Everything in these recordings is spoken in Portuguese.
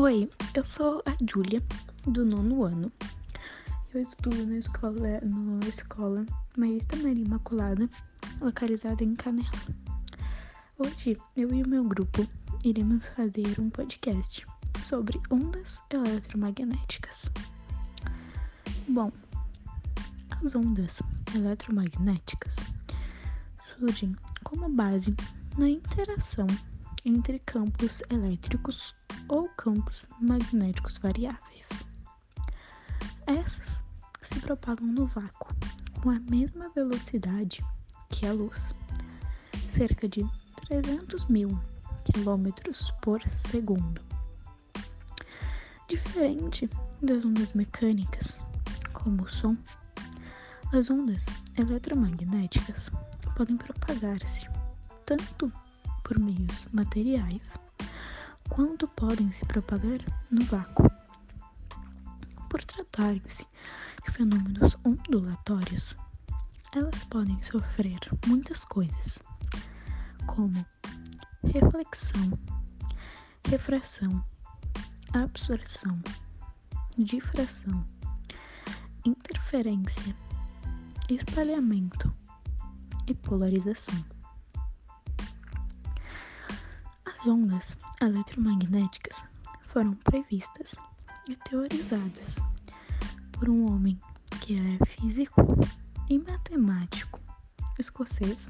Oi, eu sou a Júlia, do nono ano. Eu estudo na escola, na escola Marista Maria Imaculada, localizada em Canela. Hoje, eu e o meu grupo iremos fazer um podcast sobre ondas eletromagnéticas. Bom, as ondas eletromagnéticas surgem como base na interação entre campos elétricos ou campos magnéticos variáveis. Essas se propagam no vácuo com a mesma velocidade que a luz, cerca de 300 mil quilômetros por segundo. Diferente das ondas mecânicas, como o som, as ondas eletromagnéticas podem propagar-se tanto por meios materiais quanto podem se propagar no vácuo. Por tratarem-se de fenômenos ondulatórios, elas podem sofrer muitas coisas, como reflexão, refração, absorção, difração, interferência, espalhamento e polarização. As ondas eletromagnéticas foram previstas e teorizadas por um homem que era físico e matemático escocês,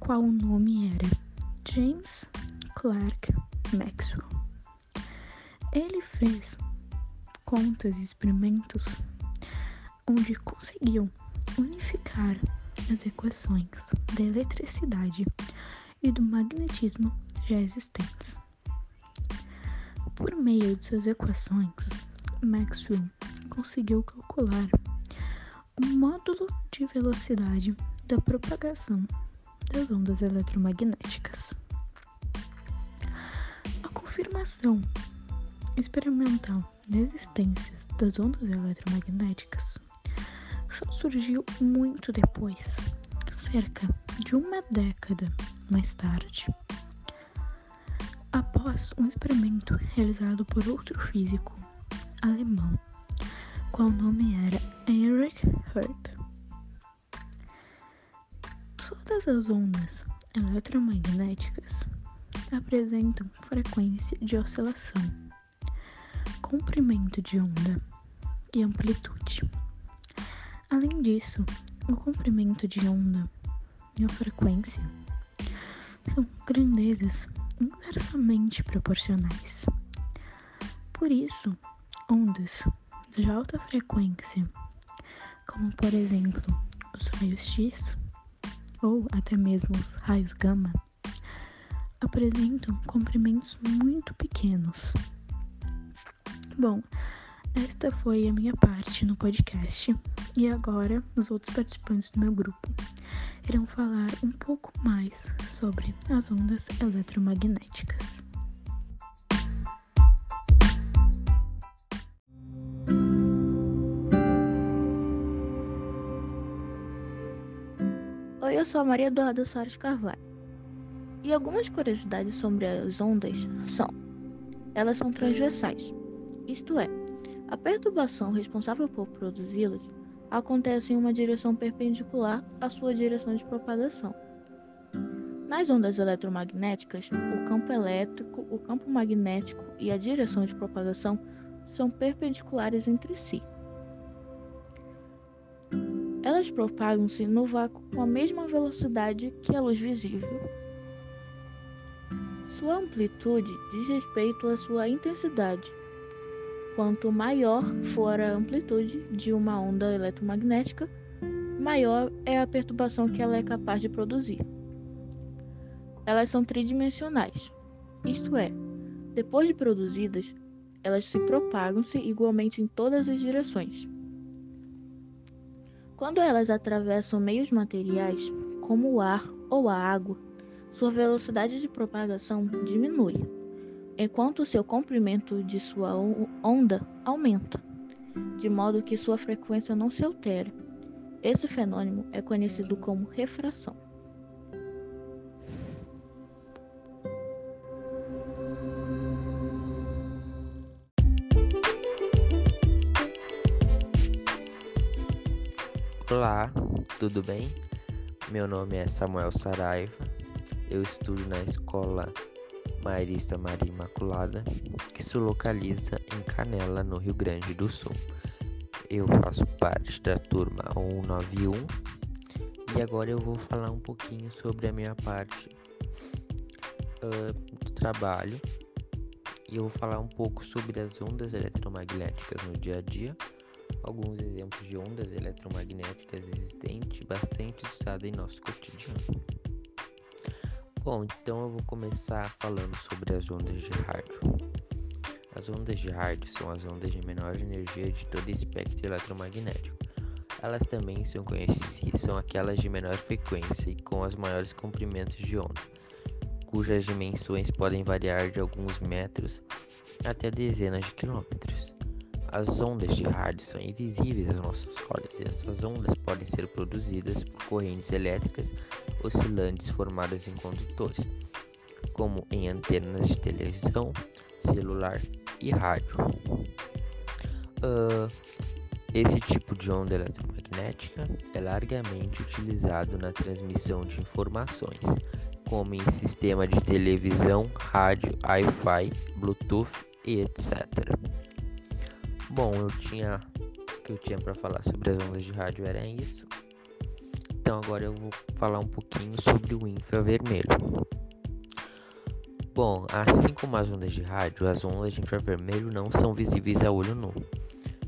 qual o nome era James Clerk Maxwell. Ele fez contas e experimentos onde conseguiu unificar as equações da eletricidade e do magnetismo já existentes. Por meio de suas equações, Maxwell conseguiu calcular o módulo de velocidade da propagação das ondas eletromagnéticas. A confirmação experimental da existência das ondas eletromagnéticas só surgiu muito depois, cerca de uma década mais tarde. Após um experimento realizado por outro físico alemão, qual nome era Heinrich Hertz. Todas as ondas eletromagnéticas apresentam frequência de oscilação, comprimento de onda e amplitude. Além disso, o comprimento de onda e a frequência são grandezas inversamente proporcionais. Por isso, ondas de alta frequência, como por exemplo os raios X ou até mesmo os raios gama, apresentam comprimentos muito pequenos. Bom, esta foi a minha parte no podcast e agora os outros participantes do meu grupo irão falar um pouco mais sobre as ondas eletromagnéticas. Oi, eu sou a Maria Eduarda Soares Carvalho. E algumas curiosidades sobre as ondas são: elas são transversais, isto é, a perturbação responsável por produzi-las acontece em uma direção perpendicular à sua direção de propagação. Nas ondas eletromagnéticas, o campo elétrico, o campo magnético e a direção de propagação são perpendiculares entre si. Elas propagam-se no vácuo com a mesma velocidade que a luz visível. Sua amplitude diz respeito à sua intensidade, Quanto maior for a amplitude de uma onda eletromagnética, maior é a perturbação que ela é capaz de produzir. Elas são tridimensionais, isto é, depois de produzidas, elas se propagam-se igualmente em todas as direções. Quando elas atravessam meios materiais, como o ar ou a água, sua velocidade de propagação diminui é enquanto o seu comprimento de sua onda aumenta, de modo que sua frequência não se altera. Esse fenômeno é conhecido como refração. Olá, tudo bem? Meu nome é Samuel Saraiva. Eu estudo na escola Marista Maria Imaculada, que se localiza em Canela, no Rio Grande do Sul. Eu faço parte da turma 191 e agora eu vou falar um pouquinho sobre a minha parte uh, do trabalho e eu vou falar um pouco sobre as ondas eletromagnéticas no dia a dia alguns exemplos de ondas eletromagnéticas existentes bastante usadas em nosso cotidiano. Bom, então eu vou começar falando sobre as ondas de rádio. As ondas de rádio são as ondas de menor energia de todo espectro eletromagnético. Elas também são conhecidas, são aquelas de menor frequência e com os maiores comprimentos de onda, cujas dimensões podem variar de alguns metros até dezenas de quilômetros. As ondas de rádio são invisíveis aos nossos olhos e essas ondas podem ser produzidas por correntes elétricas oscilantes formadas em condutores, como em antenas de televisão, celular e rádio. Uh, esse tipo de onda eletromagnética é largamente utilizado na transmissão de informações, como em sistema de televisão, rádio, Wi-Fi, Bluetooth e etc. Bom, eu tinha o que eu tinha para falar sobre as ondas de rádio era isso. Então agora eu vou falar um pouquinho sobre o infravermelho. Bom, assim como as ondas de rádio, as ondas de infravermelho não são visíveis a olho nu.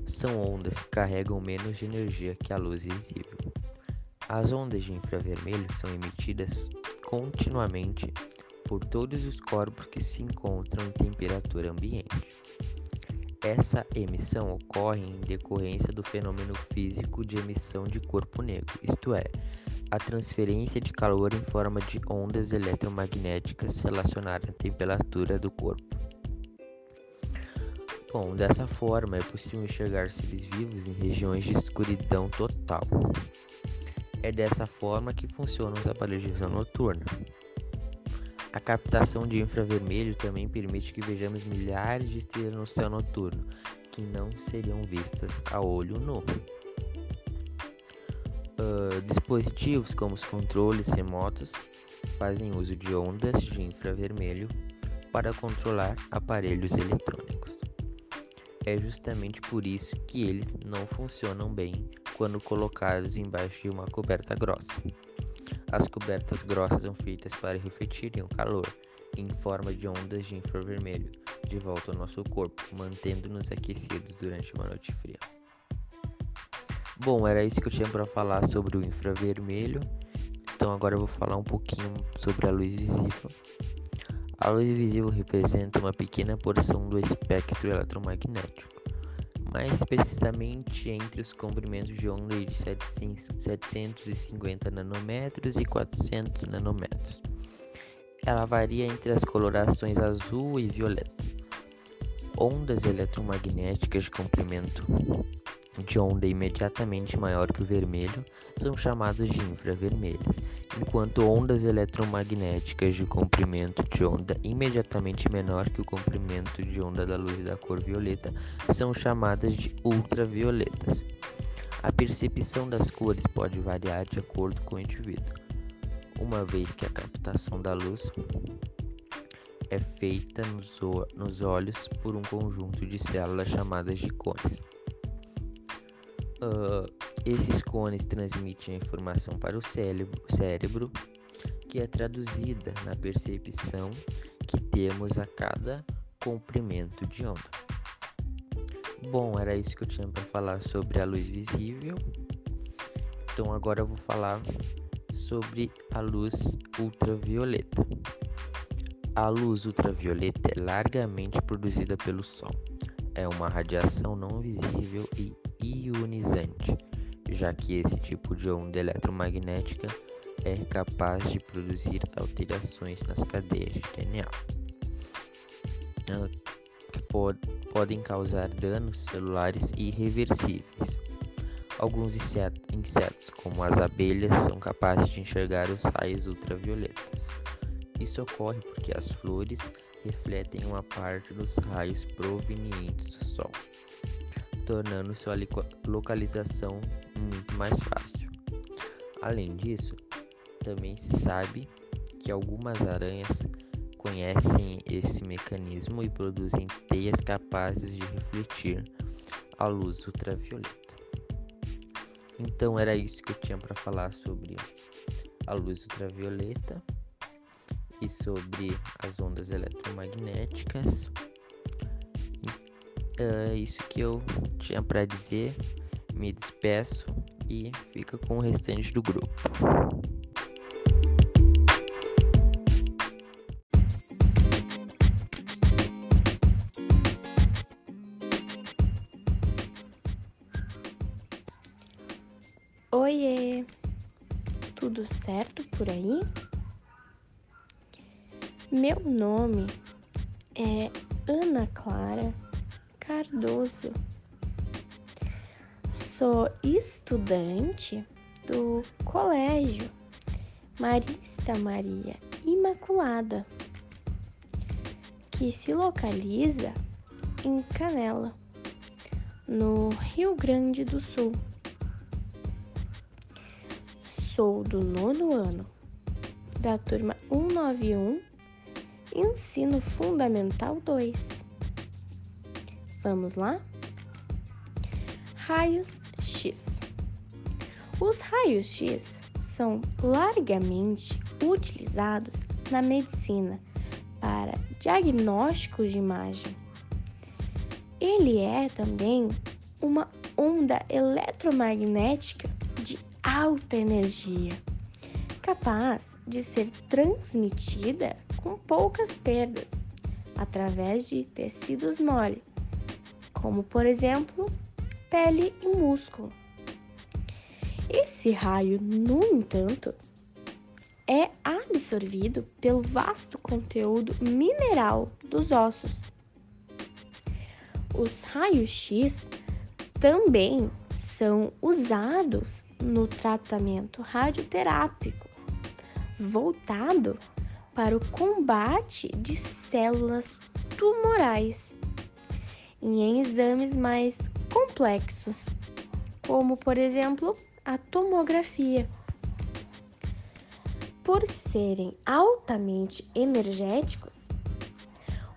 São ondas que carregam menos de energia que a luz visível. As ondas de infravermelho são emitidas continuamente por todos os corpos que se encontram em temperatura ambiente. Essa emissão ocorre em decorrência do fenômeno físico de emissão de corpo negro, isto é, a transferência de calor em forma de ondas eletromagnéticas relacionadas à temperatura do corpo. Bom, dessa forma é possível enxergar seres vivos em regiões de escuridão total. É dessa forma que funcionam os aparelhos de visão noturna. A captação de infravermelho também permite que vejamos milhares de estrelas no céu noturno que não seriam vistas a olho nu. Uh, dispositivos como os controles remotos fazem uso de ondas de infravermelho para controlar aparelhos eletrônicos. É justamente por isso que eles não funcionam bem quando colocados embaixo de uma coberta grossa. As cobertas grossas são feitas para refletirem o calor em forma de ondas de infravermelho de volta ao nosso corpo, mantendo-nos aquecidos durante uma noite fria. Bom, era isso que eu tinha para falar sobre o infravermelho. Então agora eu vou falar um pouquinho sobre a luz visível. A luz visível representa uma pequena porção do espectro eletromagnético mais precisamente entre os comprimentos de onda de 750 nanômetros e 400 nanômetros. Ela varia entre as colorações azul e violeta. Ondas eletromagnéticas de comprimento de onda imediatamente maior que o vermelho são chamadas de infravermelhas, enquanto ondas eletromagnéticas de comprimento de onda imediatamente menor que o comprimento de onda da luz da cor violeta são chamadas de ultravioletas. A percepção das cores pode variar de acordo com o indivíduo, uma vez que a captação da luz é feita nos, olhos por um conjunto de células chamadas de cones. Uh, esses cones transmitem a informação para o cérebro, cérebro, que é traduzida na percepção que temos a cada comprimento de onda. Bom, era isso que eu tinha para falar sobre a luz visível. Então agora eu vou falar sobre a luz ultravioleta. A luz ultravioleta é largamente produzida pelo Sol. É uma radiação não visível e ionizante, já que esse tipo de onda eletromagnética é capaz de produzir alterações nas cadeias de DNA, ah, que pod podem causar danos celulares irreversíveis. Alguns insetos, como as abelhas, são capazes de enxergar os raios ultravioletas. Isso ocorre porque as flores refletem uma parte dos raios provenientes do Sol tornando sua localização muito mais fácil. Além disso, também se sabe que algumas aranhas conhecem esse mecanismo e produzem teias capazes de refletir a luz ultravioleta. Então era isso que eu tinha para falar sobre a luz ultravioleta e sobre as ondas eletromagnéticas. É isso que eu tinha para dizer. Me despeço e fica com o restante do grupo. Oiê! Tudo certo por aí? Meu nome é Ana Clara Cardoso. Sou estudante do Colégio Marista Maria Imaculada, que se localiza em Canela, no Rio Grande do Sul sou do nono ano, da turma 191, Ensino Fundamental 2. Vamos lá? Raios X. Os raios X são largamente utilizados na medicina para diagnósticos de imagem. Ele é também uma onda eletromagnética alta energia, capaz de ser transmitida com poucas perdas através de tecidos mole, como por exemplo pele e músculo. Esse raio, no entanto, é absorvido pelo vasto conteúdo mineral dos ossos. Os raios X também são usados no tratamento radioterápico, voltado para o combate de células tumorais e em exames mais complexos, como por exemplo a tomografia. Por serem altamente energéticos,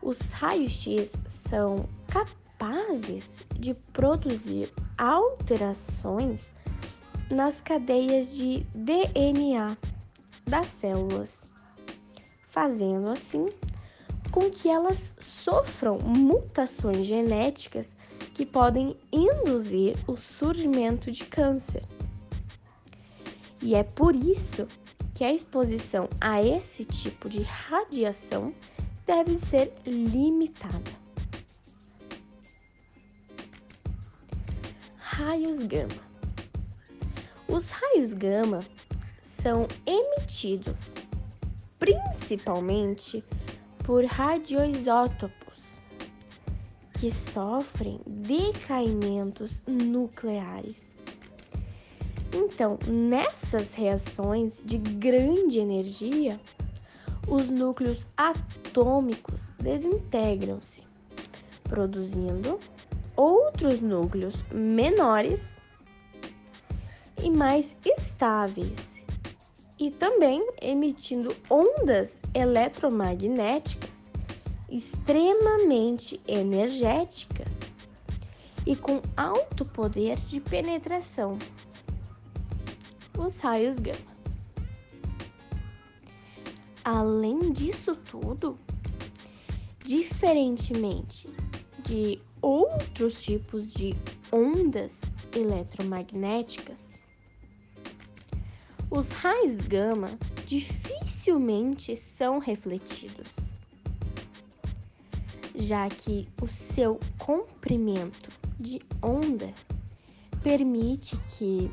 os raios-x são capazes de produzir alterações nas cadeias de DNA das células, fazendo assim com que elas sofram mutações genéticas que podem induzir o surgimento de câncer. E é por isso que a exposição a esse tipo de radiação deve ser limitada. Raios gama os raios gama são emitidos principalmente por radioisótopos que sofrem decaimentos nucleares. Então, nessas reações de grande energia, os núcleos atômicos desintegram-se, produzindo outros núcleos menores e mais estáveis, e também emitindo ondas eletromagnéticas extremamente energéticas e com alto poder de penetração. Os raios gama. Além disso tudo, diferentemente de outros tipos de ondas eletromagnéticas, os raios gama dificilmente são refletidos, já que o seu comprimento de onda permite que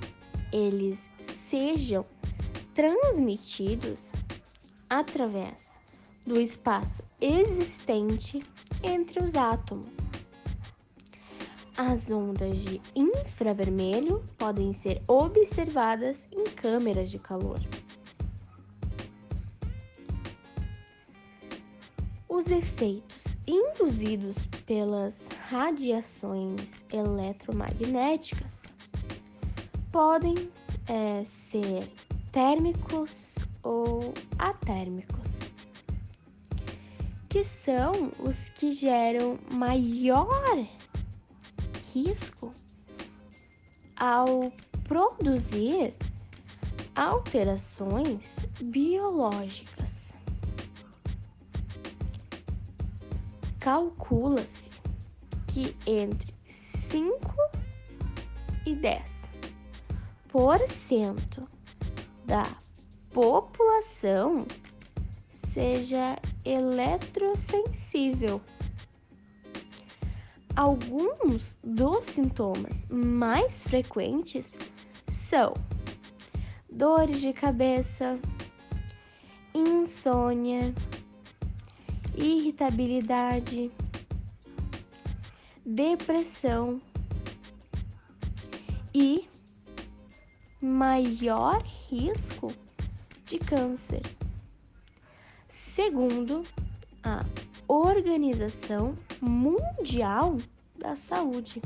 eles sejam transmitidos através do espaço existente entre os átomos. As ondas de infravermelho podem ser observadas em câmeras de calor. Os efeitos induzidos pelas radiações eletromagnéticas podem é, ser térmicos ou atérmicos, que são os que geram maior risco ao produzir alterações biológicas. Calcula-se que entre 5 e 10 por cento da população seja eletrosensível. Alguns dos sintomas mais frequentes são dores de cabeça, insônia, irritabilidade, depressão e maior risco de câncer. Segundo a Organização Mundial da Saúde.